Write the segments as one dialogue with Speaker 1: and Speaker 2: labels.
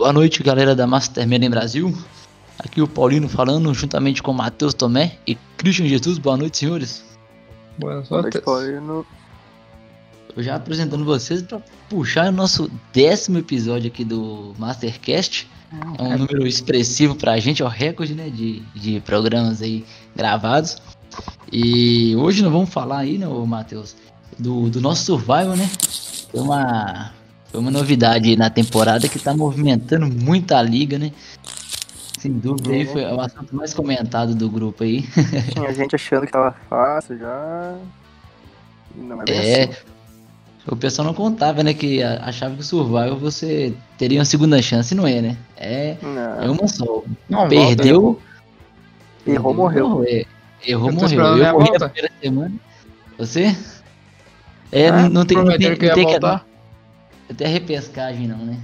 Speaker 1: Boa noite, galera da Mastermind em Brasil. Aqui o Paulino falando, juntamente com Matheus Tomé e Christian Jesus. Boa noite, senhores.
Speaker 2: Boa
Speaker 3: noite. Paulino.
Speaker 1: Eu já apresentando vocês para puxar o nosso décimo episódio aqui do Mastercast. É um número expressivo pra gente, é o recorde né, de, de programas aí gravados. E hoje nós vamos falar aí, né, Matheus, do, do nosso Survival, né? Foi uma, foi uma novidade aí na temporada que tá movimentando muito a liga, né? Sem dúvida aí foi o assunto mais comentado do grupo aí.
Speaker 3: Tinha gente achando que tava fácil já. Não é bem
Speaker 1: É,
Speaker 3: assim.
Speaker 1: o pessoal não contava, né? Que a- achava que o Survival você teria uma segunda chance, não é, né? É, é
Speaker 3: Não.
Speaker 1: uma só.
Speaker 2: Não,
Speaker 1: Perdeu.
Speaker 3: Errou, morreu.
Speaker 1: É, Errou,
Speaker 2: Eu tô
Speaker 1: morreu.
Speaker 2: esperando
Speaker 1: Eu
Speaker 2: minha
Speaker 1: corri
Speaker 2: volta.
Speaker 1: a primeira semana. Você? É,
Speaker 2: Ah,
Speaker 1: não, não tem, não tem, não tem que
Speaker 2: voltar.
Speaker 1: Tem repescagem não, né?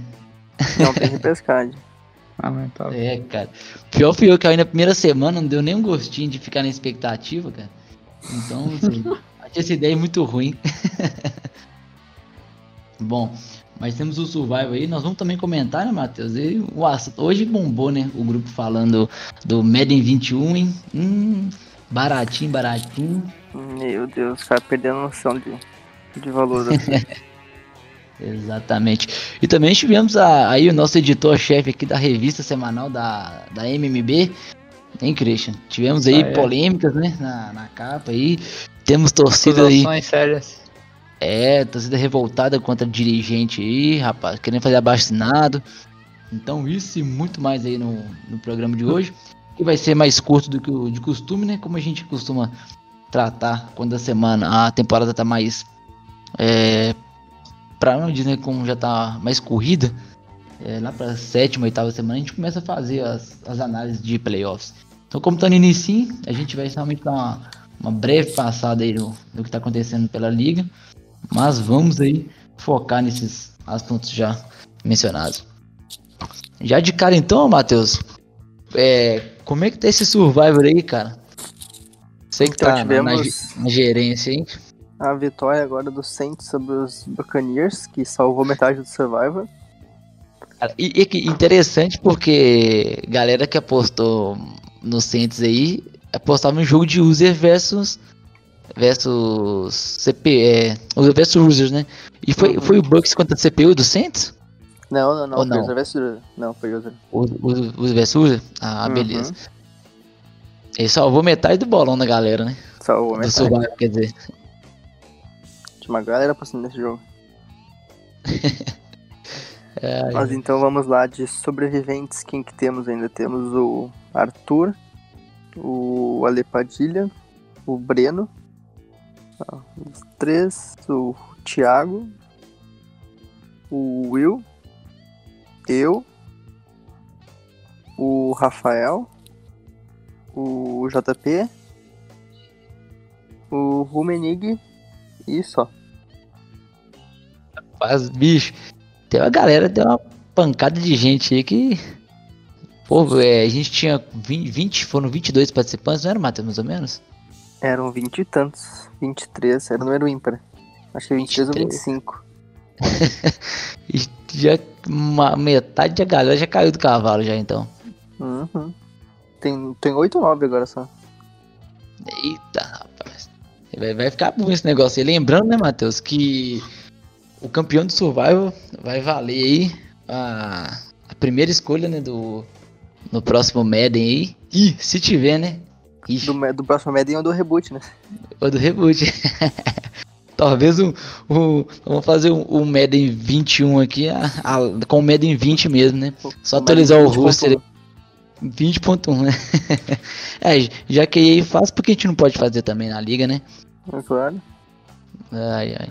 Speaker 3: Não tem repescagem.
Speaker 2: Lamentável.
Speaker 1: É, cara. Pior fui eu que aí na primeira semana não deu nem um gostinho de ficar na expectativa, cara. Então, assim, achei essa ideia muito ruim. Bom, mas temos o Survival aí, nós vamos também comentar, né, Matheus? E assunto- hoje bombou, né, o grupo falando do Madden 21, hein? Hum, baratinho, baratinho.
Speaker 3: Meu Deus, os caras perdendo a noção de, de valor.
Speaker 1: Exatamente. E também tivemos a- aí o nosso editor-chefe aqui da revista semanal da, da MMB, hein, Christian? Tivemos aí
Speaker 2: Ah, é.
Speaker 1: polêmicas, né, na, na capa aí. Temos torcida aí,
Speaker 2: sérias.
Speaker 1: é, torcida revoltada contra dirigente aí, rapaz, querendo fazer abaixo-assinado. Então isso e muito mais aí no, no programa de hoje, que vai ser mais curto do que o de costume, né, como a gente costuma tratar quando a semana, a temporada tá mais é, para não dizer como já tá mais corrida, é, lá para sétima, oitava semana a gente começa a fazer as, as análises de playoffs. Então, como tá no início, a gente vai realmente dar uma, uma breve passada aí no, no que tá acontecendo pela liga, mas vamos aí focar nesses assuntos já mencionados. Já de cara então, Matheus, é, como é que tá esse Survivor aí, cara? Sei que
Speaker 3: Então,
Speaker 1: tá na- na,
Speaker 3: tivemos-
Speaker 1: ge- na gerência, hein?
Speaker 3: A vitória agora do Saints sobre os Buccaneers, que salvou metade do Survivor.
Speaker 1: E, e que interessante porque galera que apostou no Saints aí apostava no jogo de user versus versus CP, é, user versus users, né? E foi,
Speaker 3: Uhum.
Speaker 1: foi o Bucks contra a CPU do Saints?
Speaker 3: Não, não, não.
Speaker 1: Ou não?
Speaker 3: user versus- Não, foi user.
Speaker 1: O, o, user versus user? Ah,
Speaker 3: Uhum.
Speaker 1: beleza. Ele salvou metade do bolão da galera, né?
Speaker 3: Salvou
Speaker 1: Do
Speaker 3: metade.
Speaker 1: Survivor, quer dizer.
Speaker 3: Tinha uma galera passando nesse jogo.
Speaker 1: É,
Speaker 3: Mas então vamos lá, de sobreviventes, quem que temos ainda? Temos o Arthur, o Ale Padilha, o Breno, ó, os três, o Thiago, o Will, eu, o Rafael, o JP, o Rumenig e só.
Speaker 1: Rapaz, bicho, tem uma galera, tem uma pancada de gente aí que. Pô, é, a gente tinha 20, 20, foram 22 participantes, não era, Matheus, mais ou menos?
Speaker 3: Eram vinte e tantos, 23, era o número ímpar. Acho que 23 ou
Speaker 1: 23.
Speaker 3: 25.
Speaker 1: E já uma, metade da galera já caiu do cavalo já, então.
Speaker 3: Uhum. Tem, tem 8 ou 9 agora só.
Speaker 1: Eita, rapaz. Vai, vai ficar bom esse negócio aí. Lembrando, né, Matheus, que o campeão do Survival vai valer aí a, a primeira escolha, né, do no próximo Madden aí. E se tiver, né? Ixi,
Speaker 3: Do, do próximo Madden ou do reboot, né?
Speaker 1: Ou do reboot. Talvez o, o. Vamos fazer o, o Madden 21 aqui a- a- com o Madden 20 mesmo, né? Só
Speaker 3: O
Speaker 1: atualizar o
Speaker 3: Madden 20.1.
Speaker 1: roster. 20.1, né? é, já que aí faz, porque a gente não pode fazer também na liga, né?
Speaker 3: É claro.
Speaker 1: Ai, ai.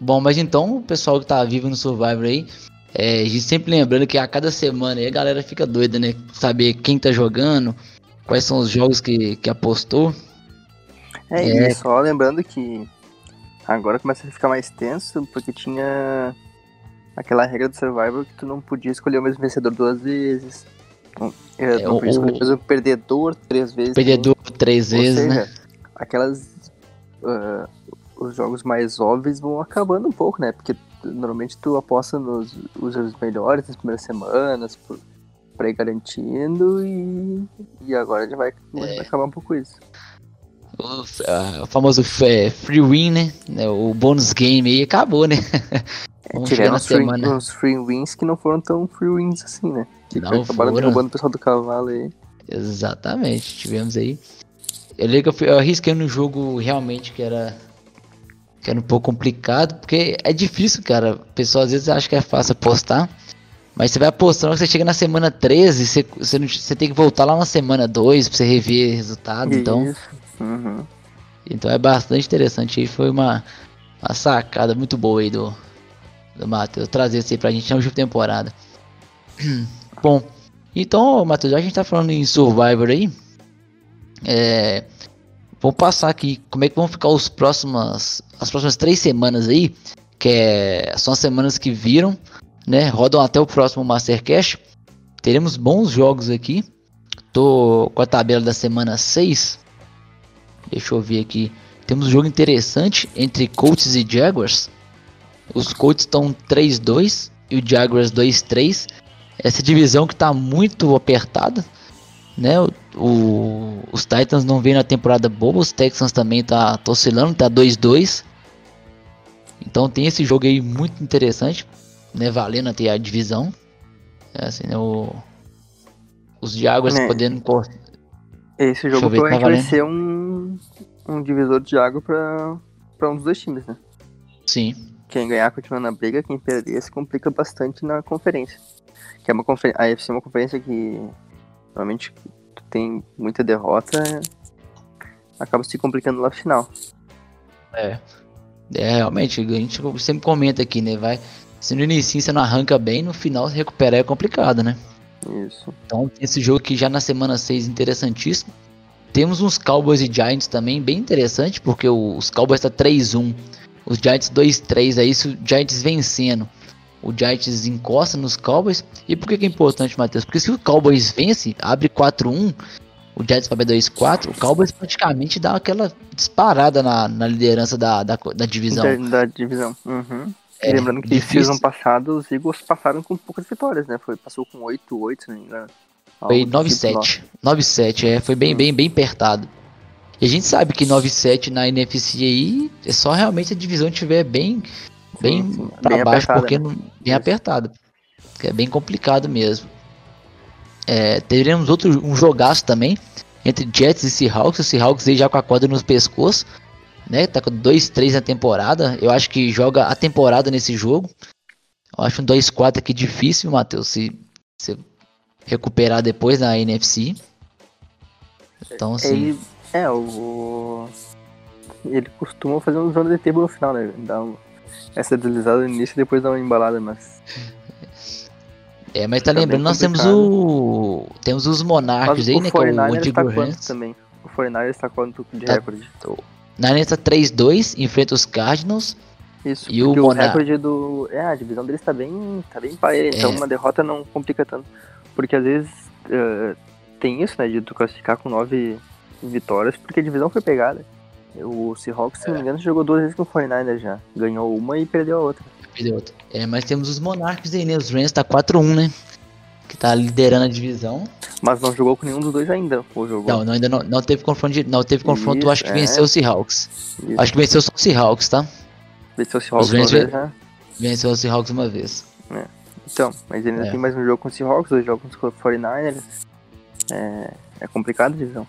Speaker 1: Bom, mas então, o pessoal que tá vivo no Survivor aí, é, a gente sempre lembrando que a cada semana aí a galera fica doida, né? Saber quem tá jogando, quais são os jogos que, que apostou.
Speaker 3: É,
Speaker 1: É.
Speaker 3: e só lembrando que agora começa a ficar mais tenso, porque tinha aquela regra do Survivor que tu não podia escolher o mesmo vencedor duas vezes. Não, é,
Speaker 1: É,
Speaker 3: não
Speaker 1: o-
Speaker 3: podia escolher
Speaker 1: o-
Speaker 3: mesmo perdedor três vezes.
Speaker 1: Perdedor três vezes,
Speaker 3: seja,
Speaker 1: né?
Speaker 3: aquelas. Ah, os jogos mais óbvios vão acabando um pouco, né? Porque normalmente tu aposta nos os melhores nas primeiras semanas, por, pra ir garantindo e, e agora já vai, vai acabar um pouco isso.
Speaker 1: O, ah, o famoso é, free win, né? É, O bônus game aí acabou, né? Chegar
Speaker 3: Tiveram uns free, uns free wins que não foram tão free wins assim, né? Que
Speaker 1: Não
Speaker 3: acabaram
Speaker 1: foram.
Speaker 3: derrubando o pessoal do cavalo aí.
Speaker 1: Exatamente, tivemos aí. Eu lembro que eu, eu arrisquei no jogo realmente que era. Que era um pouco complicado, porque é difícil, cara. O pessoal às vezes acha que é fácil apostar. Mas você vai apostando, você chega na semana 13, você, você, não- você tem que voltar lá na semana 2 pra você rever resultado. Então,
Speaker 3: Isso. Uhum.
Speaker 1: então é bastante interessante. aí foi uma, uma sacada muito boa aí do, do Matheus trazer isso aí pra gente na última temporada. Bom, então, Matheus, já que a gente tá falando em Survivor aí, é, vamos passar aqui como é que vão ficar os próximas, as próximas três semanas aí, que é, são as semanas que viram, né? Rodam até o próximo Mastercast. Teremos bons jogos aqui. Tô com a tabela da semana 6. Deixa eu ver aqui. Temos um jogo interessante entre Colts e Jaguars. Os Colts estão 3-2 e o Jaguars 2-3. Essa divisão que está muito apertada. Né? O, os Titans não vêm na temporada boa. Os Texans também tá, tá oscilando, tá 2-2. Então tem esse jogo aí muito interessante. Né? Valendo até a divisão. É assim, né? o- os Jaguars
Speaker 3: É.
Speaker 1: podendo
Speaker 3: Esse jogo
Speaker 1: ver, tá
Speaker 3: vai ser um, um divisor de água pra, pra um dos dois times, né?
Speaker 1: Sim.
Speaker 3: Quem ganhar continua na briga, quem perder se complica bastante na conferência. Que é uma conferência. A AFC é uma conferência que normalmente tem muita derrota, acaba se complicando lá no final.
Speaker 1: É. É, realmente, a gente sempre comenta aqui, né? Vai. Se no início você não arranca bem, no final se recuperar é complicado, né?
Speaker 3: Isso.
Speaker 1: Então, esse jogo aqui já na semana 6 interessantíssimo. Temos uns Cowboys e Giants também bem interessante, porque os Cowboys tá 3-1, os Giants 2-3, aí se o Giants vencendo, o Giants encosta nos Cowboys. E por que, que é importante, Matheus? Porque se o Cowboys vence, abre 4-1, o Giants vai 2-4, o Cowboys praticamente dá aquela disparada na, na liderança da, da, da divisão.
Speaker 3: Da divisão. Uhum.
Speaker 1: É,
Speaker 3: Lembrando que
Speaker 1: difícil.
Speaker 3: season passado os Eagles passaram com poucas vitórias, né? Foi, passou com 8-8, se não me engano.
Speaker 1: Foi
Speaker 3: Algo do tipo,
Speaker 1: 9-7. 9-7, é, foi bem,
Speaker 3: Hum.
Speaker 1: bem, bem apertado. E a gente sabe que 9-7 na NFC aí é só realmente a divisão estiver bem, bem
Speaker 3: sim.
Speaker 1: pra
Speaker 3: Bem
Speaker 1: baixo,
Speaker 3: apertada,
Speaker 1: porque
Speaker 3: né?
Speaker 1: não, bem apertado. É bem complicado mesmo. É, teremos outro um jogaço também entre Jets e Seahawks. O Seahawks aí já com a corda nos pescoços, né? Tá com 2-3 na temporada. Eu acho que joga a temporada nesse jogo. Eu acho um 2-4 aqui difícil, Matheus, se se recuperar depois na NFC. Então, assim,
Speaker 3: Ele, é, o. Ele costuma fazer um zona de tempo no final, né? Dá um, essa deslizada no início e depois dá uma embalada, mas.
Speaker 1: é, mas tá
Speaker 3: fica
Speaker 1: lembrando, nós temos o. Temos os Monarcas
Speaker 3: Mas
Speaker 1: aí,
Speaker 3: o
Speaker 1: né? Que é o
Speaker 3: 49ers
Speaker 1: Digo
Speaker 3: tá quanto também? O 49ers tá quanto de
Speaker 1: Tá-
Speaker 3: recorde?
Speaker 1: Niners tá 3-2, enfrenta os Cardinals.
Speaker 3: Isso,
Speaker 1: E o
Speaker 3: o,
Speaker 1: Monar-
Speaker 3: recorde do. É, a divisão deles tá bem. tá bem parelha, então
Speaker 1: É.
Speaker 3: uma derrota não complica tanto. Porque às vezes eh, tem isso, né, de tu classificar com nove vitórias, porque a divisão foi pegada. O Seahawks, se não me engano, jogou duas vezes com o 49ers já. Ganhou uma e perdeu a outra.
Speaker 1: Perdeu outra. É, mas temos os Monarcas aí, né? Os Rams tá 4-1, né? Que tá liderando a divisão.
Speaker 3: Mas não jogou com nenhum dos dois ainda. Ou jogou?
Speaker 1: Não, não ainda não, não teve confronto. de- não teve confronto,
Speaker 3: Isso,
Speaker 1: acho que
Speaker 3: é.
Speaker 1: venceu o Seahawks.
Speaker 3: Isso.
Speaker 1: Acho que venceu só o Seahawks, tá?
Speaker 3: Venceu o Seahawks uma vez
Speaker 1: ve-
Speaker 3: já.
Speaker 1: Venceu o Seahawks uma vez.
Speaker 3: Então, mas ainda
Speaker 1: É.
Speaker 3: tem mais um jogo com o Seahawks, dois jogos com o 49ers. É, é complicado a divisão.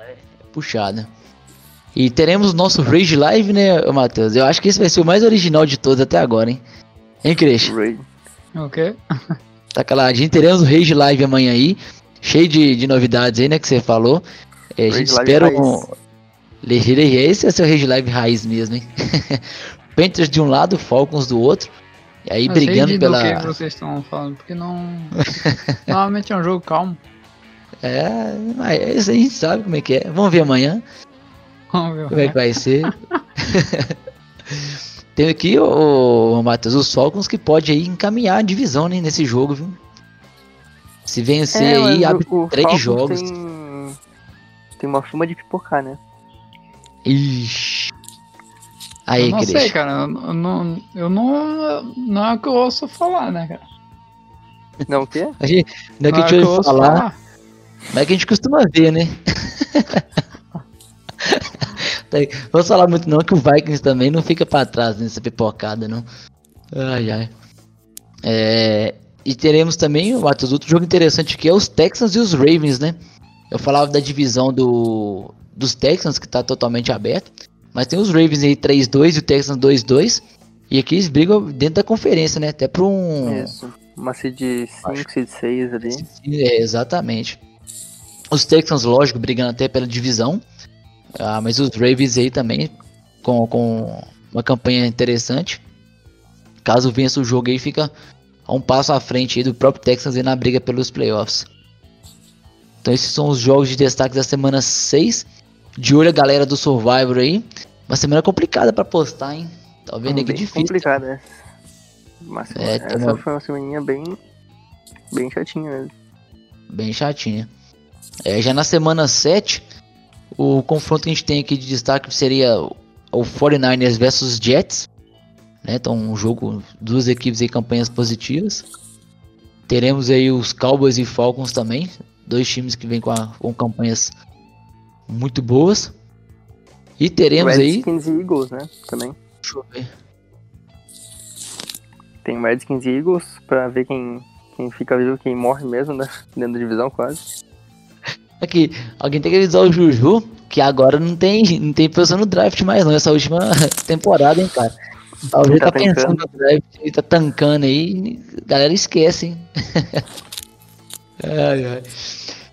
Speaker 1: É puxada. E teremos o nosso Rage Live, né, Matheus? Eu acho que esse vai ser o mais original de todos até agora, hein? Hein, Cris?
Speaker 3: Raid.
Speaker 2: O quê?
Speaker 1: Tá caladinho. Teremos o Rage Live amanhã aí. Cheio de, de novidades aí, né, que você falou. É, a gente
Speaker 3: Rage Live
Speaker 1: espera
Speaker 3: raiz.
Speaker 1: um... Legir- Esse é o seu Rage Live raiz mesmo, hein? Panthers de um lado, Falcons do outro. E aí
Speaker 2: Mas
Speaker 1: brigando
Speaker 2: rede
Speaker 1: pela...
Speaker 2: do que vocês estão falando, porque não. Normalmente é um jogo calmo.
Speaker 1: É, mas a gente sabe como é que é. Vamos ver amanhã. Como é que vai ser. Tem aqui, o Matheus, os Falcons que pode aí encaminhar a divisão né, nesse jogo, viu? Se vencer
Speaker 3: É,
Speaker 1: aí, abre
Speaker 3: o- o
Speaker 1: três
Speaker 3: Falcons
Speaker 1: jogos.
Speaker 3: Tem, tem uma fuma de pipocar, né?
Speaker 1: Ixi. Aí,
Speaker 2: eu não sei, cara. Eu não, eu não. Não é o que eu ouço falar, né, cara?
Speaker 3: Não o quê?
Speaker 1: A gente, não é que a gente
Speaker 2: eu
Speaker 1: ouve
Speaker 2: ouço
Speaker 1: falar, mas é que a gente costuma ver, né? Vamos falar muito não, que o Vikings também não fica pra trás nessa pipocada, não. Ai, ai. É, e teremos também, Matheus, outro jogo interessante que é os Texans e os Ravens, né? Eu falava da divisão do, dos Texans, que tá totalmente aberto. Mas tem os Ravens aí 3-2 e o Texans 2-2. E aqui eles brigam dentro da conferência, né? Até pra um.
Speaker 3: Isso. Uma seed 5, seed 6 ali.
Speaker 1: É, exatamente. Os Texans, lógico, brigando até pela divisão. Ah, mas os Ravens aí também, com, com uma campanha interessante. Caso vença o jogo aí, fica a um passo à frente do próprio Texans aí na briga pelos playoffs. Então esses são os jogos de destaque da semana 6. De olho a galera do Survivor aí. Uma semana complicada pra postar, hein? Tá vendo que
Speaker 3: bem
Speaker 1: difícil.
Speaker 3: complicado, né? Mas
Speaker 1: É,
Speaker 3: essa
Speaker 1: uma-
Speaker 3: foi uma semaninha bem, bem chatinha mesmo.
Speaker 1: Bem chatinha. É, já na semana 7, o confronto que a gente tem aqui de destaque seria o- o 49ers versus Jets. Né? Então, um jogo, duas equipes em campanhas positivas. Teremos aí os Cowboys e Falcons também. Dois times que vêm com, a- com campanhas muito boas. E teremos aí.
Speaker 3: Redskins e Eagles, né? Também.
Speaker 1: Deixa eu ver.
Speaker 3: Tem Redskins e Eagles pra ver quem, quem fica vivo, quem morre mesmo, né? Dentro da divisão, quase.
Speaker 1: Aqui, alguém tem que avisar o Juju que agora não tem, não tem posição no draft mais não, essa última temporada, hein, cara. Talvez
Speaker 3: Tá
Speaker 1: tá, pensando no draft, ele tá tancando aí, galera esquece, hein. ai, ai.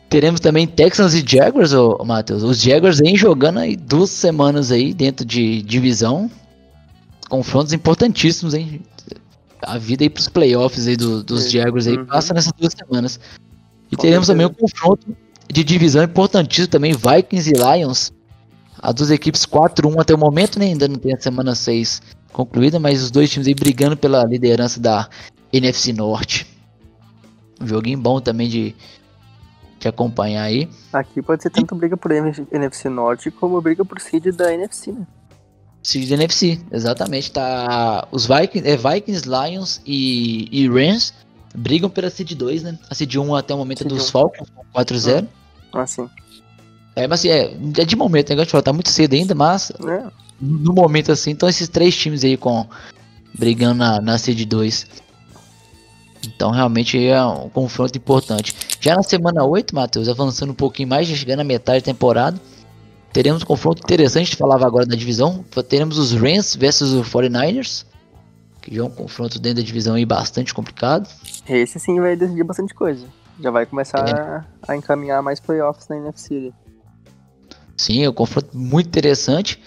Speaker 1: Teremos também Texans e Jaguars, ô, ô Matheus. Os Jaguars vêm jogando aí duas semanas aí dentro de divisão. Confrontos importantíssimos, hein. A vida aí pros playoffs aí do- dos
Speaker 3: Uhum.
Speaker 1: Jaguars aí passa nessas duas semanas. E
Speaker 3: Com
Speaker 1: teremos também
Speaker 3: certeza.
Speaker 1: confronto de divisão importantíssimo também, Vikings e Lions. As duas equipes 4-1 até o momento, né? Ainda não tem a semana 6 concluída, mas os dois times aí brigando pela liderança da NFC Norte. Um joguinho bom também de, de acompanhar aí.
Speaker 3: Aqui pode ser tanto briga por NFC Norte como briga por seed da NFC, né?
Speaker 1: Seed da NFC, exatamente. Tá, os Vikings, é, Vikings Lions e, e Rams brigam pela Seed 2, né? A Seed 1 até o momento é dos
Speaker 3: 1.
Speaker 1: Falcons, com 4-0.
Speaker 3: Assim.
Speaker 1: É, mas assim, é, é de momento, né? Tá muito cedo ainda, mas
Speaker 3: É,
Speaker 1: no momento assim, então esses três times aí com brigando na, na Seed 2. Então realmente é um confronto importante. Já na semana 8, Matheus, avançando um pouquinho mais, já chegando na metade da temporada, teremos um confronto interessante, a gente falava agora da divisão. Teremos os Rams versus os 49ers, que já é um confronto dentro da divisão aí bastante complicado.
Speaker 3: esse sim vai decidir bastante coisa. Já vai começar
Speaker 1: É.
Speaker 3: a, encaminhar mais playoffs na NFC.
Speaker 1: Sim, é um confronto muito interessante.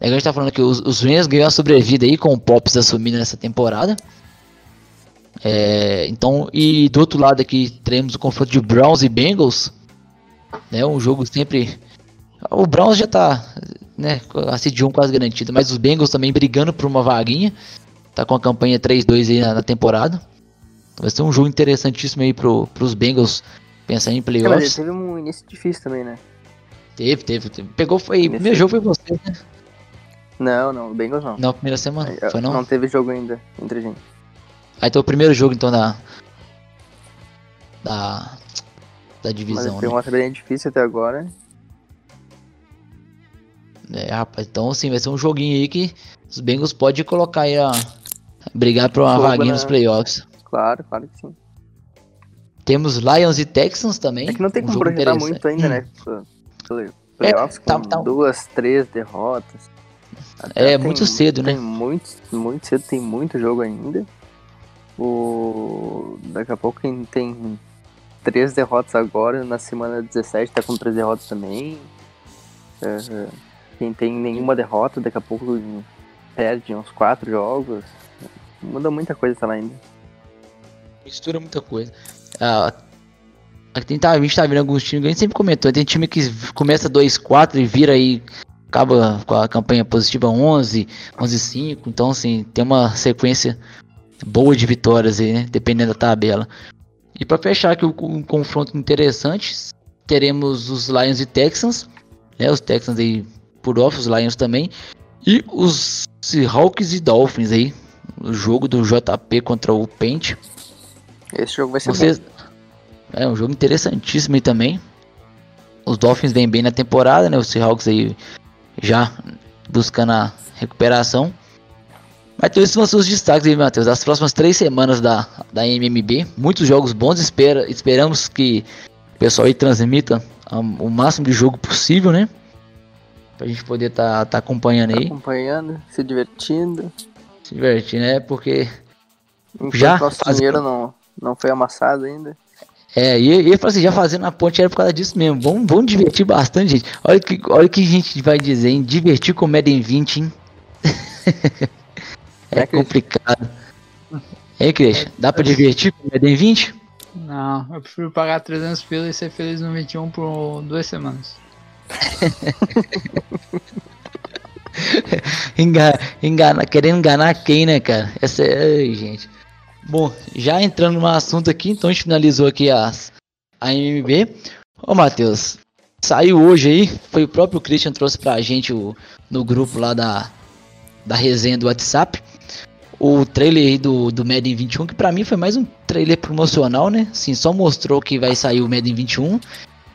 Speaker 1: É que a gente tá falando que os, os Rams ganhou a sobrevida aí com o Pops assumindo nessa temporada. É, então, e do outro lado aqui teremos o confronto de Browns e Bengals. Né, um jogo sempre. O Browns já tá, né, a seed 1 quase garantida, mas os Bengals também brigando por uma vaguinha. Tá com a campanha 3-2 aí na, na temporada. Vai ser um jogo interessantíssimo aí pro, pros Bengals pensar em
Speaker 3: É, mas
Speaker 1: playoffs.
Speaker 3: teve um início difícil também, né?
Speaker 1: Teve, teve, teve. Pegou, foi. O primeiro
Speaker 3: Nesse-
Speaker 1: jogo foi você, né?
Speaker 3: Não, não, o Bengals não.
Speaker 1: Na primeira semana,
Speaker 3: Aí,
Speaker 1: foi não?
Speaker 3: Não teve jogo ainda entre a gente.
Speaker 1: Aí então o primeiro jogo então da. Da. Da
Speaker 3: Mas
Speaker 1: divisão,
Speaker 3: foi
Speaker 1: né?
Speaker 3: uma tabela difícil até agora.
Speaker 1: É, rapaz, então assim, vai ser um joguinho aí que os Bengals podem colocar aí a. Brigar por uma
Speaker 3: Fogo
Speaker 1: vaguinha
Speaker 3: na-
Speaker 1: nos playoffs.
Speaker 3: Claro, claro que sim.
Speaker 1: Temos Lions e Texans também.
Speaker 3: É que não tem
Speaker 1: um
Speaker 3: como projetar muito ainda,
Speaker 1: Hum.
Speaker 3: né? Play- play- Playoffs
Speaker 1: tá-
Speaker 3: com
Speaker 1: tá-
Speaker 3: duas, três derrotas. Até
Speaker 1: É, muito cedo,
Speaker 3: tem
Speaker 1: né?
Speaker 3: Muito, muito cedo, tem muito jogo ainda. O... Daqui a pouco quem tem três derrotas agora, na semana 17 tá com três derrotas também. É, quem tem nenhuma derrota, daqui a pouco perde uns quatro jogos. Muda muita coisa tá lá ainda.
Speaker 1: Mistura muita coisa. Ah, aqui tá, a gente tá vendo alguns times, a gente sempre comentou, tem time que começa 2-4 e vira aí, acaba com a campanha positiva 11, 11-5, então assim, tem uma sequência boa de vitórias aí, né, dependendo da tabela. E pra fechar aqui um confronto interessante, teremos os Lions e Texans, né, os Texans aí por off, os Lions também, e os Seahawks e Dolphins aí. O jogo do JP contra o Paint.
Speaker 3: Esse jogo vai ser
Speaker 1: Vocês... É um jogo interessantíssimo aí também. Os Dolphins vêm bem na temporada, né? Os Seahawks aí já buscando a recuperação. Mas então esses são os seus destaques aí, Matheus. Das próximas três semanas da, da MMB. Muitos jogos bons. Espera, esperamos que o pessoal aí transmita o máximo de jogo possível, né? Pra gente poder tá, tá acompanhando
Speaker 3: Tá
Speaker 1: aí.
Speaker 3: acompanhando, se divertindo.
Speaker 1: Se divertir, né? Porque.
Speaker 3: Enquanto
Speaker 1: Já
Speaker 3: nosso
Speaker 1: faz-
Speaker 3: dinheiro não, não foi amassado ainda.
Speaker 1: É, e e eu falei assim, já fazendo a ponte era por causa disso mesmo. Vamos, vamos divertir bastante, gente. Olha que, olha o que a gente vai dizer, hein? Divertir com Madden 20, hein? é
Speaker 3: É,
Speaker 1: complicado. Hein, Christian? Dá pra divertir com Madden 20?
Speaker 2: Não, eu prefiro pagar 300 pila e ser feliz no 21 por duas semanas.
Speaker 1: Enga, engana, querendo enganar quem, né, cara? Essa é. Ai, gente. Bom, já entrando no assunto aqui, então a gente finalizou aqui as, a MMB. Ô, Matheus, saiu hoje aí, foi o próprio Christian trouxe pra gente o, no grupo lá da, da resenha do WhatsApp. O trailer aí do, do Madden 21, que pra mim foi mais um trailer promocional, né? Assim, só mostrou que vai sair o Madden 21.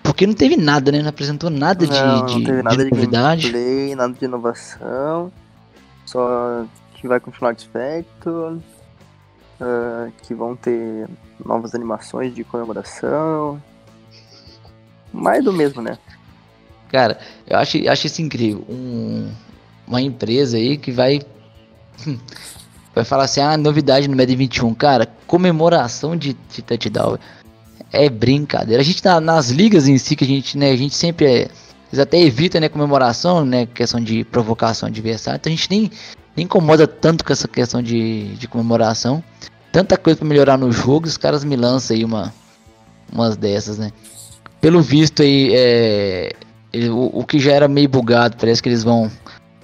Speaker 1: Porque não teve nada, né? Não apresentou nada de,
Speaker 3: não,
Speaker 1: de,
Speaker 3: não
Speaker 1: de
Speaker 3: nada de,
Speaker 1: novidade.
Speaker 3: gameplay, nada de inovação. Só que vai continuar Factor. Ah, que vão ter novas animações de comemoração. Mais do mesmo, né?
Speaker 1: Cara, eu acho, acho isso incrível. Um- uma empresa aí que vai. Vai falar assim, ah, novidade no Madden 21. Cara, comemoração de, de touchdown. É brincadeira. A gente tá nas ligas em si, que a gente, né, a gente sempre é. Eles até evita, né, comemoração, né, questão de provocação adversária. Então a gente nem, nem incomoda tanto com essa questão de, de comemoração. Tanta coisa pra melhorar no jogo, os caras me lançam aí uma, umas dessas, né. Pelo visto aí, é, ele- o, o que já era meio bugado, parece que eles vão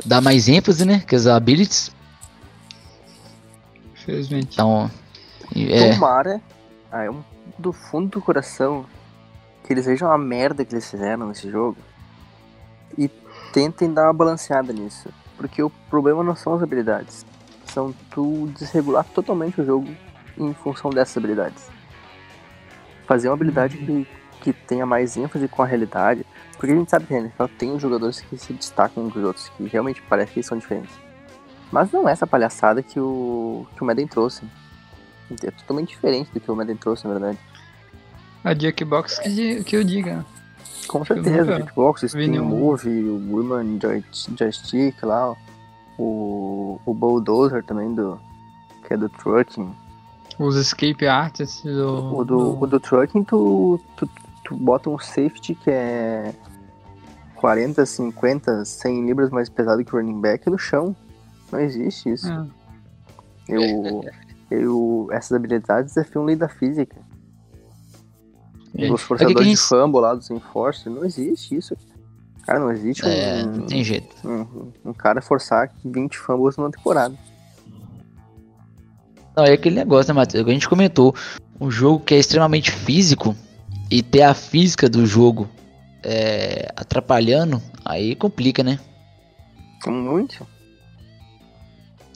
Speaker 1: dar mais ênfase, né? Que as abilities.
Speaker 2: Infelizmente.
Speaker 1: Então. e- É,
Speaker 3: Tomara, ah, é um- do fundo do coração, que eles vejam a merda que eles fizeram nesse jogo e tentem dar uma balanceada nisso. Porque o problema não são as habilidades, são tu desregular totalmente o jogo em função dessas habilidades. Fazer uma habilidade que, que tenha mais ênfase com a realidade. Porque a gente sabe que a NFL tem jogadores que se destacam dos outros, que realmente parece que são diferentes. Mas não é essa palhaçada que o, que o Madden trouxe. É totalmente diferente do que o Madden trouxe, na verdade.
Speaker 2: A Jackbox que, di- que eu diga.
Speaker 3: Com certeza, o Spin
Speaker 2: nenhum.
Speaker 3: Move, o Women Joy- Joystick lá, o, o Bulldozer também, do, que é do Trucking.
Speaker 2: Os escape artists do.
Speaker 3: O do, o do Trucking, tu, tu, tu bota um safety que é 40, 50, 100 libras mais pesado que o running back no chão. Não existe isso.
Speaker 2: É.
Speaker 3: Eu, eu, essas habilidades desafiam lei da física.
Speaker 1: É.
Speaker 3: Os
Speaker 1: É
Speaker 3: forçadores
Speaker 1: a
Speaker 3: de
Speaker 1: gente-
Speaker 3: fumble lá dos Enforcers, não existe isso. Cara, não existe um,
Speaker 1: é, não tem jeito.
Speaker 3: um, um cara forçar 20 fumbles numa temporada.
Speaker 1: Não, é aquele negócio, né, Matheus? A gente comentou. Um jogo que é extremamente físico e ter a física do jogo é, atrapalhando, aí complica, né?
Speaker 3: Muito.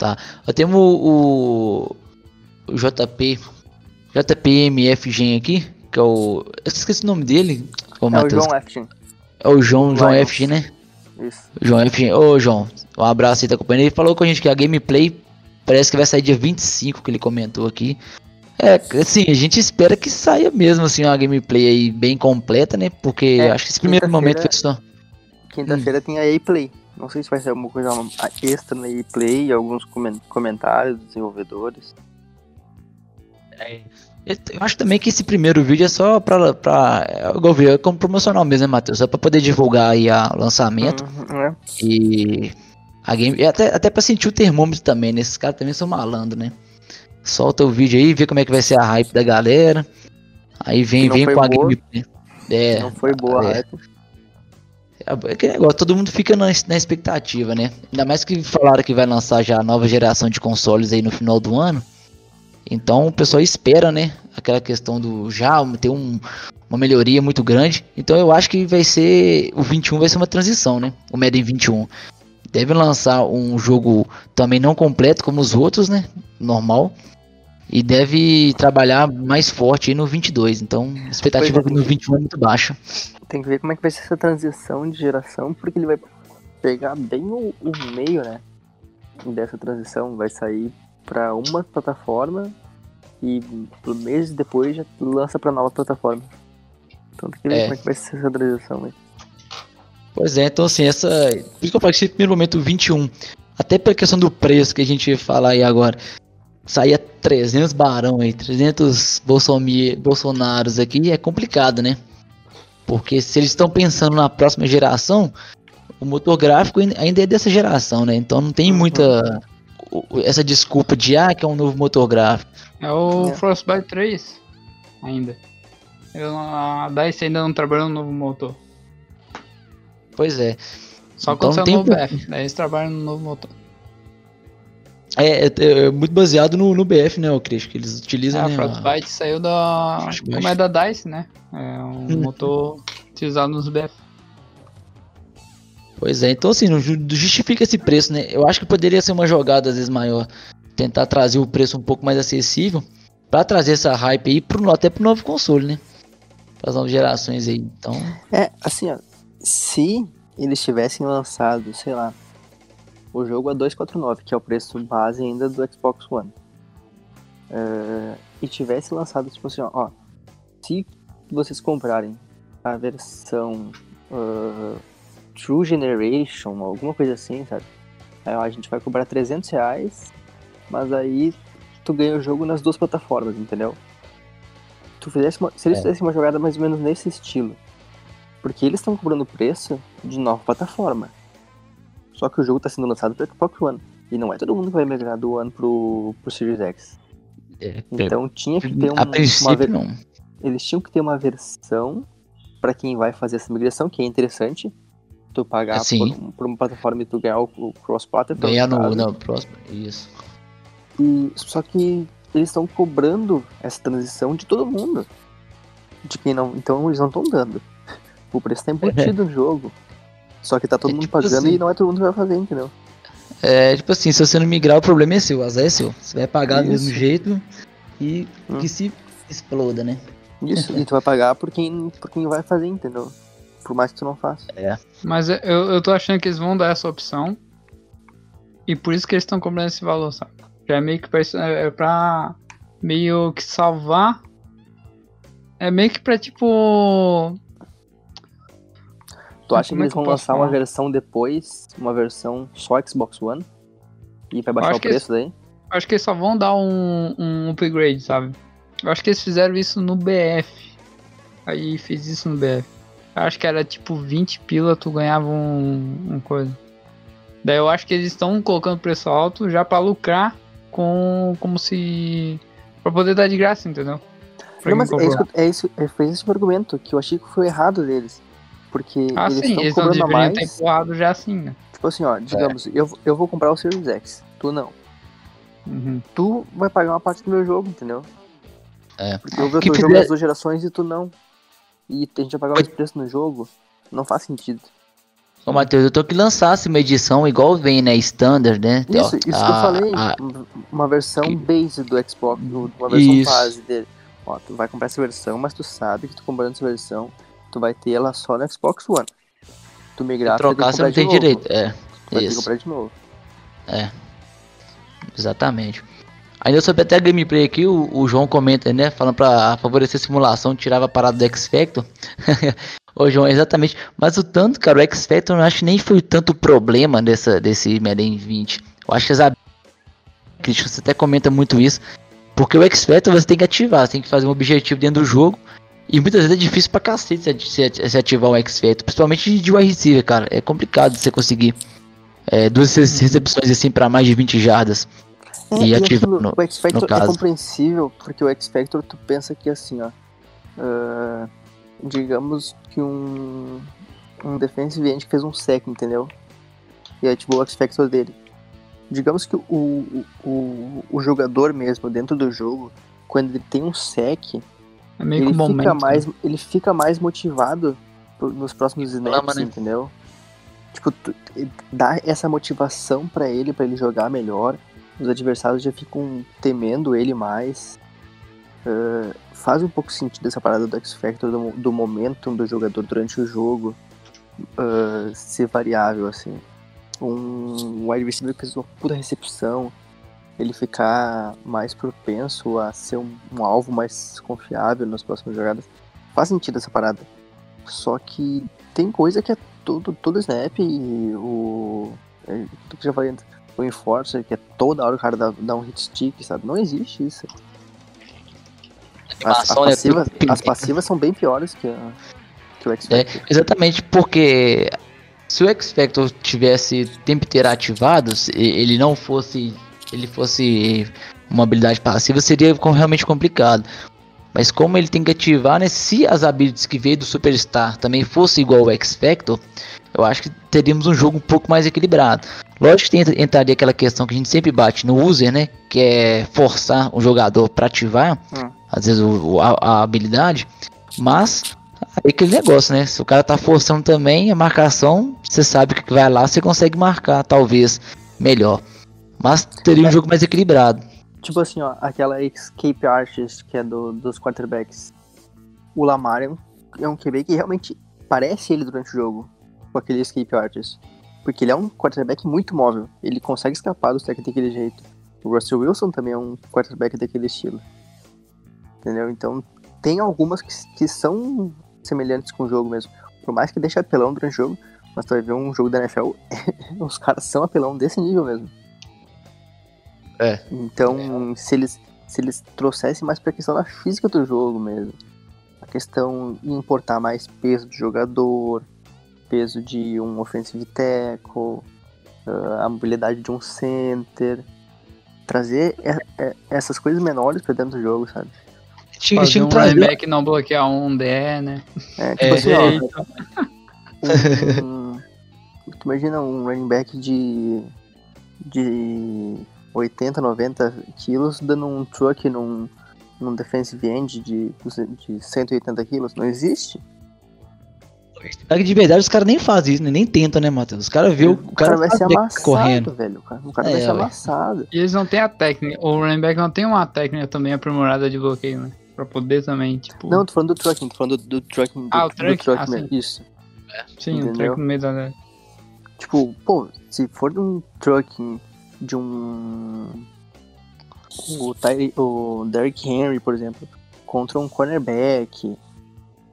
Speaker 1: Nós temos o, o, o JP, JPMFG aqui, que é o. Eu esqueci o nome dele. Ô,
Speaker 3: É o. John Eftin.
Speaker 1: É o João, João. FG, né?
Speaker 3: Isso.
Speaker 1: João FG. Ô, João, um abraço aí da companhia. Ele falou com a gente que a gameplay parece que vai sair dia 25, que ele comentou aqui. É, assim, a gente espera que saia mesmo, assim, uma gameplay aí bem completa, né? Porque
Speaker 3: É,
Speaker 1: acho que esse primeiro momento foi só.
Speaker 3: Quinta-feira
Speaker 1: Hum.
Speaker 3: tem a E-Play. Não sei se vai ser alguma coisa extra na E-Play, alguns comen- comentários dos desenvolvedores.
Speaker 1: Eu acho também que esse primeiro vídeo é só pra. pra é, eu vi, é como promocional mesmo, né, Matheus? Só pra poder divulgar aí a- o lançamento.
Speaker 3: Uhum, né?
Speaker 1: E a game. e até, até pra sentir o termômetro também, né? Esses caras também são malandro, né? Solta o vídeo aí, vê como é que vai ser a hype da galera. Aí vem, vem com a gameplay. É,
Speaker 3: Não foi boa a
Speaker 1: é.
Speaker 3: hype.
Speaker 1: é aquele negócio, todo mundo fica na, na expectativa, né? Ainda mais que falaram que vai lançar já a nova geração de consoles aí no final do ano. Então o pessoal espera, né? Aquela questão do já ter um, uma melhoria muito grande. Então eu acho que vai ser. O 21 vai ser uma transição, né? O Madden 21. deve lançar um jogo também não completo como os outros, né? Normal. E deve trabalhar mais forte no 22. Então, a expectativa
Speaker 3: é.
Speaker 1: no 21 é muito baixa.
Speaker 3: Tem que ver como é que vai ser essa transição de geração, porque ele vai pegar bem o, o meio, né? Dessa transição. Vai sair pra uma plataforma e meses depois já lança pra nova plataforma. Então tem que ver
Speaker 1: É.
Speaker 3: como é que vai ser essa transição aí.
Speaker 1: Pois é, então assim, essa. Por isso que eu falei que esse primeiro momento 21, até pela questão do preço que a gente ia falar aí agora, saía 300 barão aí, 300 Bolsomi- Bolsonaros aqui, é complicado, né? Porque se eles estão pensando na próxima geração, o motor gráfico ain- ainda é dessa geração, né? Então não tem
Speaker 3: Uhum.
Speaker 1: muita. Essa desculpa de ah, que é um novo motor gráfico.
Speaker 2: É o
Speaker 3: É.
Speaker 2: Frostbite 3 ainda. Eu, a DICE ainda não trabalhou no novo motor.
Speaker 1: Pois é.
Speaker 2: Só
Speaker 1: Então
Speaker 2: quando saiu
Speaker 1: tem
Speaker 2: o novo
Speaker 1: um-
Speaker 2: BF. Daí eles trabalham no novo motor.
Speaker 1: É, é- é muito baseado no, no BF, né, o Cris? Que eles
Speaker 2: É,
Speaker 1: utilizam,
Speaker 2: a
Speaker 1: né?
Speaker 2: Frostbite saiu da.
Speaker 1: Frostbite.
Speaker 2: Como é da DICE, né? É um
Speaker 1: Hum.
Speaker 2: motor utilizado nos BF.
Speaker 1: Pois é, então assim, não ju- justifica esse preço, né? Eu acho que poderia ser uma jogada às vezes maior, tentar trazer o preço um pouco mais acessível, pra trazer essa hype aí pro, até pro novo console, né? Para as novas gerações aí. Então,
Speaker 3: É, assim, ó. Se eles tivessem lançado, sei lá, o jogo a 249, que é o preço base ainda do Xbox One. é, e tivesse lançado, tipo assim, ó, se vocês comprarem a versão ah, True Generation, alguma coisa assim, sabe? Aí, ó, a gente vai cobrar 300 reais, mas aí tu ganha o jogo nas duas plataformas, entendeu? Tu fizesse uma, se eles
Speaker 1: É.
Speaker 3: fizessem uma jogada mais ou menos nesse estilo, porque eles estão cobrando preço de nova plataforma. Só que o jogo está sendo lançado para Xbox One. E não é todo mundo que vai migrar do One pro, pro Series X.
Speaker 1: é,
Speaker 3: Então tinha que ter um, uma
Speaker 1: princípio
Speaker 3: ver-
Speaker 1: não.
Speaker 3: Eles tinham que ter uma versão para quem vai fazer essa migração, que é interessante. Tu pagar
Speaker 1: Sim.
Speaker 3: por, um- por uma plataforma e tu ganhar o, o cross-platform.
Speaker 1: Ganhar no,
Speaker 3: caso.
Speaker 1: no próximo. Isso.
Speaker 3: E, só que eles estão cobrando essa transição de todo mundo. De quem não. Então eles não estão dando. O preço tá embutido no jogo. Só que tá todo
Speaker 1: É
Speaker 3: mundo
Speaker 1: tipo
Speaker 3: pagando
Speaker 1: assim.
Speaker 3: e não é todo mundo que vai fazer, entendeu?
Speaker 1: É, tipo assim, se você não migrar, o problema é seu, o azar é seu. Você vai pagar do
Speaker 3: Isso.
Speaker 1: mesmo jeito e
Speaker 3: Hum.
Speaker 1: que se exploda, né?
Speaker 3: Isso, e tu vai pagar por quem, por quem vai fazer, entendeu? Por mais que tu não faça.
Speaker 2: Mas eu, eu tô achando que eles vão dar essa opção. E por isso que eles estão cobrando esse valor, sabe? Já é meio que pra, isso- é é pra meio que salvar. É meio que pra tipo.
Speaker 3: Tu acha que
Speaker 2: Como é
Speaker 3: eles vão lançar uma
Speaker 2: falar?
Speaker 3: versão depois, uma versão só Xbox One? E vai baixar o preço daí?
Speaker 2: Acho que eles só vão dar um, um upgrade, sabe? Eu acho que eles fizeram isso no BF. Aí fiz isso no BF. Eu acho que era tipo 20 pila, tu ganhava um, um coisa. Daí eu acho que eles estão colocando preço alto já pra lucrar com como se. pra poder dar de graça, entendeu? Pra
Speaker 3: Não, mas é isso, é isso, é, foi esse o argumento que eu achei que foi errado deles. Porque
Speaker 2: Ah,
Speaker 3: eles
Speaker 2: sim,
Speaker 3: estão cobrando
Speaker 2: ter
Speaker 3: mais.
Speaker 2: empurrado já assim, né?
Speaker 3: Tipo assim, ó, digamos, eu, eu vou comprar o Series X, tu não.
Speaker 2: Uhum.
Speaker 3: Tu vai pagar uma parte do meu jogo, entendeu?
Speaker 1: É.
Speaker 3: Porque eu vou
Speaker 1: Que
Speaker 3: teu jogo nas duas gerações e tu não. E a gente vai pagar o mesmo preço no jogo. Não faz sentido.
Speaker 1: Ô, Matheus, eu tô que lançasse uma edição igual vem, né? Standard, né?
Speaker 3: Isso, isso que eu falei.
Speaker 1: a-
Speaker 3: uma versão
Speaker 1: Que-
Speaker 3: base do Xbox, uma versão
Speaker 1: Isso.
Speaker 3: base dele. Ó, tu vai comprar essa versão, mas tu sabe que tu comprando essa versão, tu vai ter ela só no Xbox One. Tu migrar, tu que
Speaker 1: trocar você
Speaker 3: comprar
Speaker 1: não tem direito. É,
Speaker 3: Tu vai ter que
Speaker 1: isso.
Speaker 3: comprar de novo.
Speaker 1: Exatamente. Ainda sobre até a gameplay aqui, o, o João comenta, né? Falando pra favorecer a simulação, tirava a parada do X-Factor. Ô, João, exatamente. Mas o tanto, cara, o X-Factor eu acho que nem foi tanto problema dessa, desse Madden 20. Eu acho que as Cristian, você até comenta muito isso. Porque o X-Factor você tem que ativar, você tem que fazer um objetivo dentro do jogo. E muitas vezes é difícil pra cacete se ati- se ati- se ativar o X-Factor. Principalmente de, de wide receiver, cara. É complicado você conseguir é, duas rece- recepções assim pra mais de 20 jardas.
Speaker 3: É,
Speaker 1: E
Speaker 3: e
Speaker 1: ativa
Speaker 3: aquilo,
Speaker 1: no-
Speaker 3: o X Factor é compreensível, porque o X Factor tu pensa que assim, ó. ah, digamos que um. Um defensive end fez um sec, entendeu? E ativou o X Factor dele. Digamos que o, o, o, o jogador mesmo, dentro do jogo, quando ele tem um sec,
Speaker 2: É meio
Speaker 3: ele fica,
Speaker 2: momento.
Speaker 3: mais, ele fica mais motivado nos próximos snaps,
Speaker 1: né?
Speaker 3: entendeu? tipo, tu- dá essa motivação pra ele, pra ele jogar melhor. Os adversários já ficam temendo ele mais. Ah, faz um pouco sentido essa parada do X-Factor, do, do momentum do jogador durante o jogo ah, ser variável, assim. Um wide receiver que fez uma puta recepção, ele ficar mais propenso a ser um, um alvo mais confiável nas próximas jogadas. Faz sentido essa parada. Só que tem coisa que é todo, todo snap e o. É, que já antes, o Enforcer, que é toda hora o cara dá, dá um hit stick, sabe? Não existe isso. As, as
Speaker 1: né,
Speaker 3: passivas, as passivas são bem piores que, a, que o
Speaker 1: É,
Speaker 3: X-Factor.
Speaker 1: exatamente porque se o X-Factor tivesse tempo inteiro ativado, se ele não fosse. Ele fosse uma habilidade passiva, seria realmente complicado. Mas como ele tem que ativar, né? Se as habilidades que veio do Superstar também fosse igual ao X-Factor, eu acho que teríamos um jogo um pouco mais equilibrado. Lógico que tem, entraria aquela questão que a gente sempre bate no user, né? Que é forçar o jogador para ativar,
Speaker 3: Hum.
Speaker 1: às vezes, o- a, a habilidade. Mas é aquele negócio, né? Se o cara tá forçando também a marcação, você sabe que vai lá, você consegue marcar, talvez, melhor. Mas teria um jogo mais equilibrado.
Speaker 3: Tipo assim, ó, aquela escape artist que é do, dos quarterbacks. O Lamar é um, é um QB que realmente parece ele durante o jogo, com aquele escape artist. Porque ele é um quarterback muito móvel, ele consegue escapar dos técnicos daquele jeito. O Russell Wilson também é um quarterback daquele estilo. Entendeu? Então, tem algumas que, que são semelhantes com o jogo mesmo. Por mais que deixe apelão durante o jogo, mas tu vai ver um jogo da NFL, os caras são apelão desse nível mesmo.
Speaker 1: É.
Speaker 3: Então, se eles se eles trouxessem mais pra questão da física do jogo mesmo, a questão de importar mais peso do jogador, peso de um offensive tackle, ah, a mobilidade de um center, trazer essas coisas menores pra dentro do jogo, sabe?
Speaker 1: Tinha,
Speaker 2: um back não bloquear um DE, né?
Speaker 3: É, tipo
Speaker 1: É,
Speaker 3: assim, ó,
Speaker 2: Eita.
Speaker 3: um, tu imagina um running back de de 80, 90 quilos dando um truck num, num defensive end de, de 180 quilos. Não existe.
Speaker 1: Só que de verdade os caras nem fazem isso, né? nem tentam, né, Matheus? Os caras vê o,
Speaker 3: O cara vai ser amassado,
Speaker 1: correndo.
Speaker 3: velho. O cara, o cara
Speaker 1: É,
Speaker 3: vai ser amassado.
Speaker 2: E eles não têm a técnica. O running back não tem uma técnica também aprimorada de bloqueio, né? Pra poder também, tipo.
Speaker 3: Não, tô falando do trucking, tô falando do, do trucking. Do,
Speaker 2: Ah, o
Speaker 3: do
Speaker 2: truck?
Speaker 3: truck
Speaker 2: Ah,
Speaker 3: mesmo.
Speaker 2: sim.
Speaker 3: Isso.
Speaker 2: sim, um
Speaker 3: entendeu?
Speaker 2: treco no meio da.
Speaker 3: Tipo, pô, se for de um trucking de um. O, Ty, o Derrick Henry, por exemplo, contra um cornerback.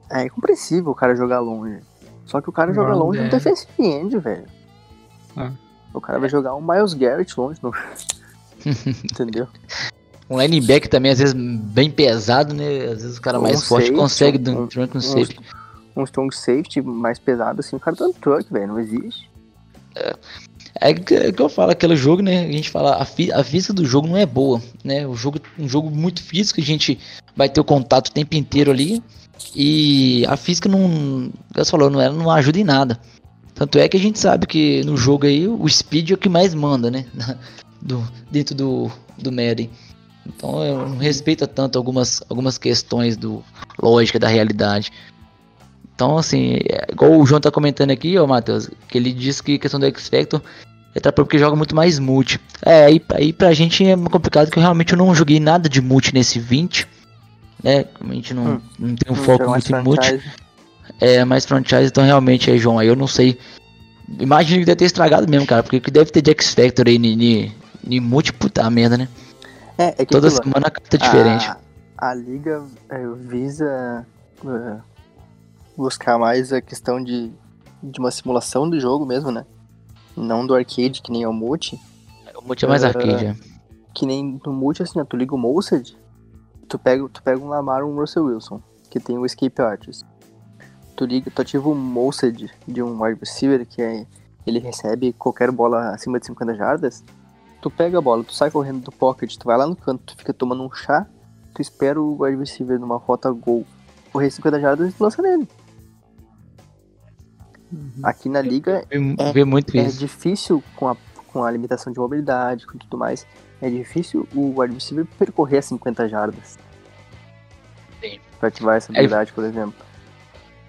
Speaker 3: É compreensível o cara jogar longe. Só que o cara joga longe no
Speaker 2: é.
Speaker 3: defensive end, velho.
Speaker 2: É.
Speaker 3: O cara vai jogar um Miles Garrett longe. No... Entendeu?
Speaker 1: Um linebacker também, às vezes, bem pesado, né? Às vezes o cara
Speaker 3: Um
Speaker 1: mais forte
Speaker 3: safety,
Speaker 1: consegue
Speaker 3: um-
Speaker 1: dar um trunk
Speaker 3: Um,
Speaker 1: safety.
Speaker 3: um strong safety mais pesado assim, o cara tá no truck, velho. Não existe.
Speaker 1: É é que eu falo, aquele jogo, né? A gente fala, a, a física do jogo não é boa, né? O jogo, um jogo muito físico, a gente vai ter o contato o tempo inteiro ali. E a física não, você falou, não, é- não ajuda em nada. Tanto é que a gente sabe que no jogo aí o speed é o que mais manda, né? Do, dentro do, do Madden. Então eu não respeita tanto algumas, algumas questões do lógica da realidade. Então, assim, é, igual o João tá comentando aqui, ó, Matheus, que ele diz que questão do X-Factor é tá porque joga muito mais multi. É, aí, aí pra gente é complicado que eu realmente não joguei nada de multi nesse 20. Né? A gente não,
Speaker 3: Hum.
Speaker 1: não tem um
Speaker 3: Não
Speaker 1: foco muito em multi. É, mais franchise, então realmente aí, João, aí eu não sei. Imagino que deve ter estragado mesmo, cara, porque que deve ter de X-Factor aí ni, ni, ni multi, puta merda, né?
Speaker 3: É, é que
Speaker 1: Toda
Speaker 3: aquilo,
Speaker 1: semana a carta é diferente.
Speaker 3: A, a liga é, visa é, buscar mais a questão de, de uma simulação do jogo mesmo, né? Não do arcade, que nem é o multi.
Speaker 1: o multi é mais
Speaker 3: é,
Speaker 1: arcade, é.
Speaker 3: Que nem no multi, assim, ó, tu liga o Mosed, tu pega, tu pega um Lamar ou um Russell Wilson, que tem o Escape Artist. Tu liga, tu ativa o Mosed de um wide receiver, que é, ele recebe qualquer bola acima de 50 jardas. Tu pega a bola, tu sai correndo do pocket, tu vai lá no canto, tu fica tomando um chá, tu espera o wide receiver numa rota gol correr 50 jardas e tu lança nele. Aqui na liga é-
Speaker 1: vê muito
Speaker 3: é
Speaker 1: isso.
Speaker 3: difícil com a, com a limitação de mobilidade, com tudo mais. É difícil o wide receiver percorrer 50 jardas.
Speaker 1: Sim.
Speaker 3: Pra ativar essa habilidade, por exemplo.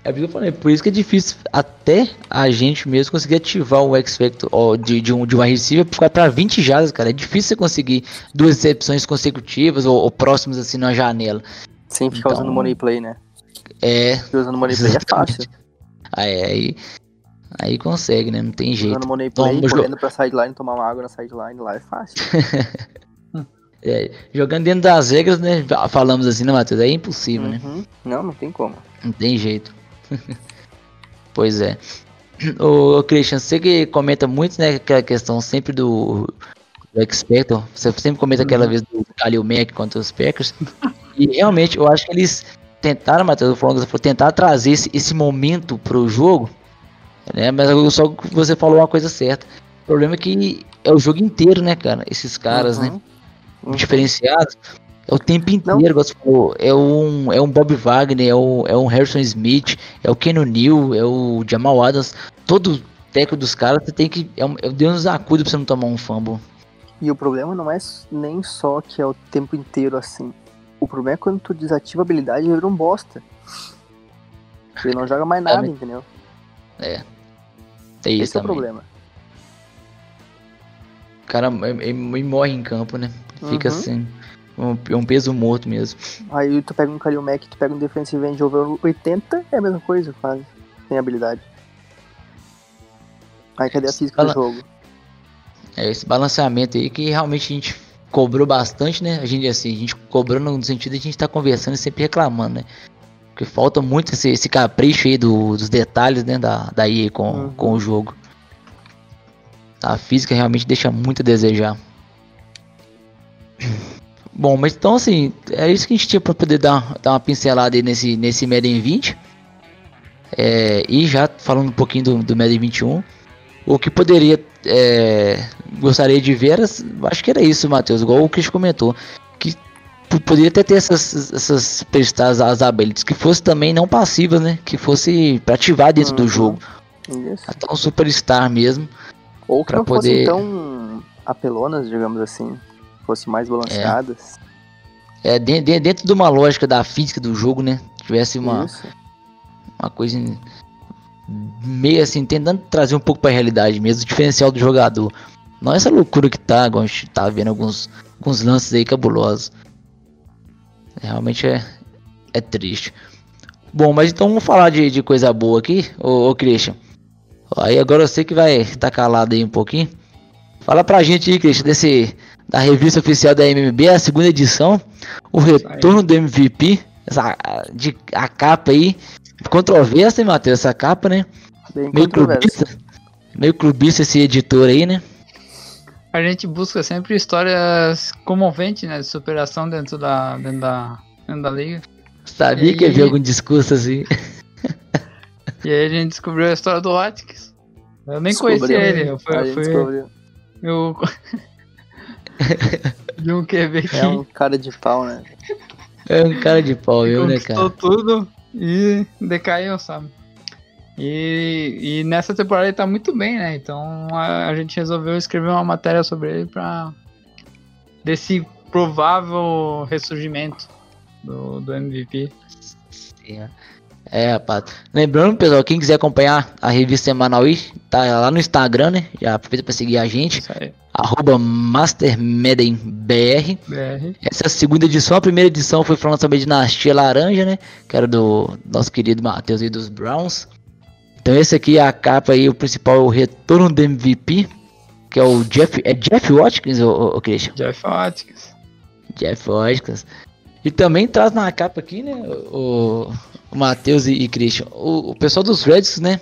Speaker 1: É por isso que eu falei, por isso que é difícil até a gente mesmo conseguir ativar o X-Factor ó, de, de, um, de uma receiver para 20 jardas, cara. É difícil você conseguir duas recepções consecutivas ou, ou próximas assim na janela.
Speaker 3: Sem ficar
Speaker 1: Então-
Speaker 3: usando money play, né?
Speaker 1: É,
Speaker 3: Porque usando money play é fácil.
Speaker 1: Aí, aí, aí consegue, né? Não tem jeito.
Speaker 3: Usando money play,
Speaker 1: Toma,
Speaker 3: correndo pra sideline, tomar uma água na sideline, lá é fácil.
Speaker 1: É, jogando dentro das regras, né? Falamos assim, né, Matheus? É impossível, né?
Speaker 3: Uhum. Não, não tem como.
Speaker 1: Não tem jeito. pois é. Ô, Christian, você que comenta muito, né, aquela questão sempre do, do X-Factor, você sempre comenta aquela vez do Kalil Mack contra os Packers, e realmente eu acho que eles tentaram, Matheus, você falou, tentar trazer esse, esse momento pro jogo, né, mas só que você falou uma coisa certa. O problema é que é o jogo inteiro, né, cara, esses caras, né,
Speaker 3: Uhum. Uhum.
Speaker 1: diferenciados. É o tempo inteiro, você falou, é um, é um Bob Wagner, é, o, é um Harrison Smith, é o Ken Neal, é o Jamal Adams, todo técnico dos caras, você tem que. É, um, é o Deus nos acuda pra você não tomar um fumble.
Speaker 3: E o problema não é nem só que é o tempo inteiro assim. O problema é quando tu desativa a habilidade e vira um bosta. Ele não joga mais nada,
Speaker 1: né?
Speaker 3: entendeu?
Speaker 1: É isso
Speaker 3: Esse é o problema.
Speaker 1: O cara é- é- é- morre em campo, né? Fica
Speaker 3: Uhum.
Speaker 1: assim. Um, é um peso morto mesmo.
Speaker 3: Aí tu pega um Kalil Mack, tu pega um defensive end over 80, é a mesma coisa, quase. Tem habilidade. Aí cadê a física do jogo?
Speaker 1: É esse balanceamento aí que realmente a gente cobrou bastante, né? A gente, assim, a gente cobrou no sentido de a gente tá conversando e sempre reclamando, né? Porque falta muito esse, esse capricho aí do- dos detalhes, né? Da, da EA com,
Speaker 3: Uhum.
Speaker 1: com o jogo. A física realmente deixa muito a desejar. Bom, mas então assim, é isso que a gente tinha pra poder dar, dar uma pincelada aí nesse, nesse Madden 20. É, e já falando um pouquinho do, do Madden 21. O que poderia. É, gostaria de ver, era, acho que era isso, Matheus, igual o Chris comentou. Que poderia até ter essas, essas superstars, as abilities, que fosse também não passivas, né? Que fosse pra ativar dentro do
Speaker 3: Uhum.
Speaker 1: jogo.
Speaker 3: Isso.
Speaker 1: Até um superstar mesmo.
Speaker 3: Ou que não fossem
Speaker 1: poder-
Speaker 3: tão apelonas, digamos assim. Fossem mais balanceadas.
Speaker 1: É, de- de- dentro de uma lógica da física do jogo, né? Tivesse uma,
Speaker 3: Isso.
Speaker 1: uma coisa em- meio assim, tentando trazer um pouco pra realidade mesmo, o diferencial do jogador. Não essa loucura que tá, a gente tá vendo alguns, alguns lances aí cabulosos. Realmente é, é triste. Bom, mas então vamos falar de, de coisa boa aqui, ô, ô Christian. Aí agora eu sei que vai estar calado aí um pouquinho. Fala pra gente aí, Christian, desse, da revista oficial da MMB, a segunda edição, o retorno do MVP, essa, de, a capa aí, controversa, hein, Matheus, essa capa, né?
Speaker 3: Bem
Speaker 1: Meio clubista, meio clubista esse editor aí, né?
Speaker 2: A gente busca sempre histórias comoventes, né? De superação dentro da, dentro da, dentro da liga.
Speaker 1: Sabia
Speaker 2: E
Speaker 1: que havia algum discurso assim.
Speaker 2: E aí a gente descobriu a história do Watkins. Eu nem
Speaker 3: Descobriu.
Speaker 2: conhecia ele. Eu fui,
Speaker 3: gente
Speaker 2: fui
Speaker 3: descobriu.
Speaker 2: eu... de um QB que
Speaker 3: É um cara de pau, né?
Speaker 1: É um cara de pau, viu, né,
Speaker 2: conquistou
Speaker 1: cara?
Speaker 2: tudo e decaiu, sabe? E, e nessa temporada ele tá muito bem, né? Então a, a gente resolveu escrever uma matéria sobre ele pra desse provável ressurgimento do, do MVP.
Speaker 1: É, rapaz. Lembrando, pessoal, quem quiser acompanhar a revista semanal aí, tá lá no Instagram, né? Já aproveita pra seguir a gente. Arroba MasterMedenBR.
Speaker 2: BR.
Speaker 1: Essa é a segunda edição, a primeira edição foi falando sobre a Dinastia Laranja, né? Que era do nosso querido Matheus aí dos Browns. Então esse aqui é a capa aí, o principal é o retorno do MVP, que é o Jeff. É Jeff Watkins, o, o, Christian?
Speaker 2: Jeff Watkins.
Speaker 1: Jeff Watkins. E também traz na capa aqui, né? O Matheus e, e Christian. O, o pessoal dos Reds, né?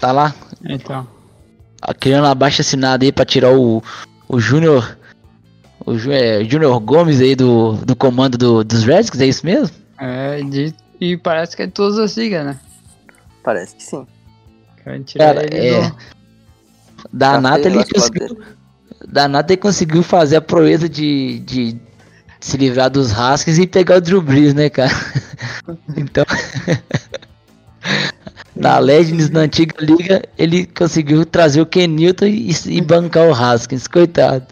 Speaker 1: Tá lá
Speaker 2: Então.
Speaker 1: criando a baixa assinada aí pra tirar o, o Júnior. O é, Júnior Gomes aí do, do comando do, dos Redskins, é isso mesmo?
Speaker 2: É, de, e parece que é de todas as ligas, né?
Speaker 3: Parece que sim.
Speaker 1: Cara,
Speaker 2: ele
Speaker 1: é.
Speaker 2: do-
Speaker 1: Danata
Speaker 3: Café,
Speaker 1: ele conseguiu. Danata ele conseguiu fazer a proeza de, de se livrar dos Haskins e pegar o Drew Brees, né, cara? então. na Legends, na antiga liga, ele conseguiu trazer o Ken Newton e, e bancar o Haskins, coitado.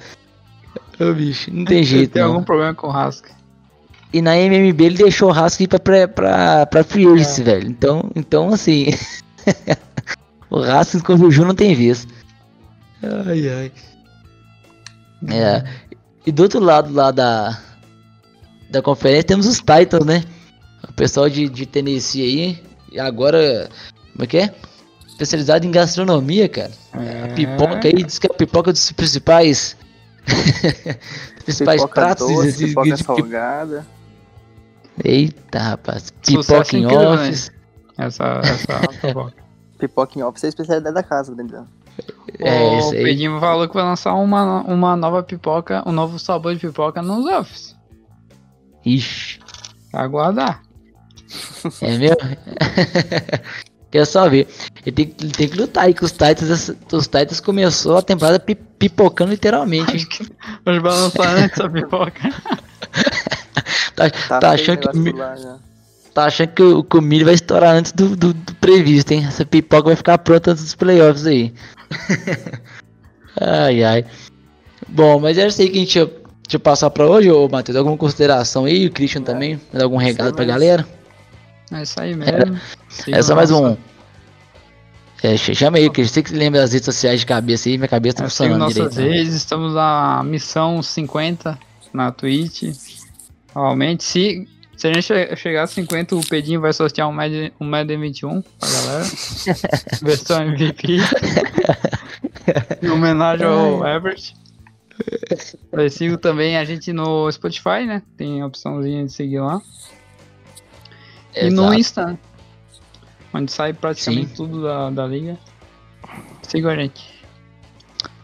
Speaker 1: Ô bicho, não tem jeito,
Speaker 2: Tem algum problema com o Haskell.
Speaker 1: E na MMB ele deixou o Haskell pra, pra, pra, pra Free Agency, é. velho. Então, então assim. o Haskell com o Juju não tem vez. Ai, ai. É. E do outro lado lá da, da conferência temos os Titans, né? O pessoal de, de Tennessee aí. E agora. Como é que é? Especializado em gastronomia, cara. É. A pipoca aí, diz que é a pipoca dos principais.
Speaker 3: principais pipoca pratos doce, de, pipoca de, salgada.
Speaker 1: Eita, rapaz. Pipoca em office.
Speaker 2: Essa, essa pipoca.
Speaker 3: pipoca em office é a especialidade da casa, Daniel.
Speaker 2: É, o Pedinho falou que vai lançar uma, uma nova pipoca, um novo sabor de pipoca nos office.
Speaker 1: Ixi.
Speaker 2: Aguardar.
Speaker 1: É mesmo? Quer só ver. Ele tem, ele tem que lutar aí com os Titans. Os Titans começou a temporada pipocando literalmente. Acho que
Speaker 2: vai lançar antes a pipoca.
Speaker 1: tá, tá, tá achando que. Lá, tá achando que o, que o milho vai estourar antes do, do, do, previsto, hein? Essa pipoca vai ficar pronta antes dos playoffs aí. ai, ai. Bom, mas era isso aí que a gente ia, ia passar pra hoje, ô Matheus. Alguma consideração aí? O Christian é. também? Algum recado pra galera?
Speaker 2: É isso aí mesmo.
Speaker 1: É, é só mais um. É, chama aí, que você que lembra das redes sociais de cabeça aí, minha cabeça tá funcionando
Speaker 2: nossas direito. Nossas redes, estamos na missão 50 na Twitch. Realmente, se, se a gente chegar a 50, o Pedinho vai sortear um Madden, um Madden 21 pra galera. Versão MVP. em homenagem ao Everett. Eu sigo também a gente no Spotify, né? Tem a opçãozinha de seguir lá. Exato. E no Insta, onde sai praticamente Sim. tudo da, da liga. Siga a gente.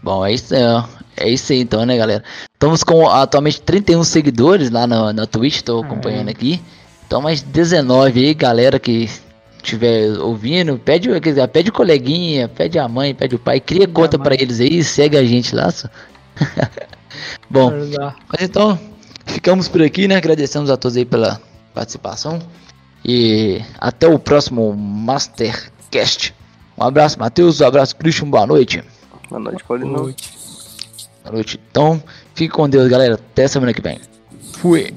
Speaker 1: Bom, é isso, é, é isso aí então, né, galera? Estamos com atualmente 31 seguidores lá na, na Twitch, estou acompanhando aqui. Então, mais 19 aí, galera que estiver ouvindo, pede, pede o coleguinha, pede a mãe, pede o pai, cria conta para eles aí, segue a gente lá. Bom, mas então, ficamos por aqui, né? Agradecemos a todos aí pela participação. E até o próximo Mastercast. Um abraço, Matheus. Um abraço, Christian. Boa noite.
Speaker 3: Boa noite, Paulinho. Boa
Speaker 1: noite. Boa noite. Então, fique com Deus, galera. Até semana que vem. Fui.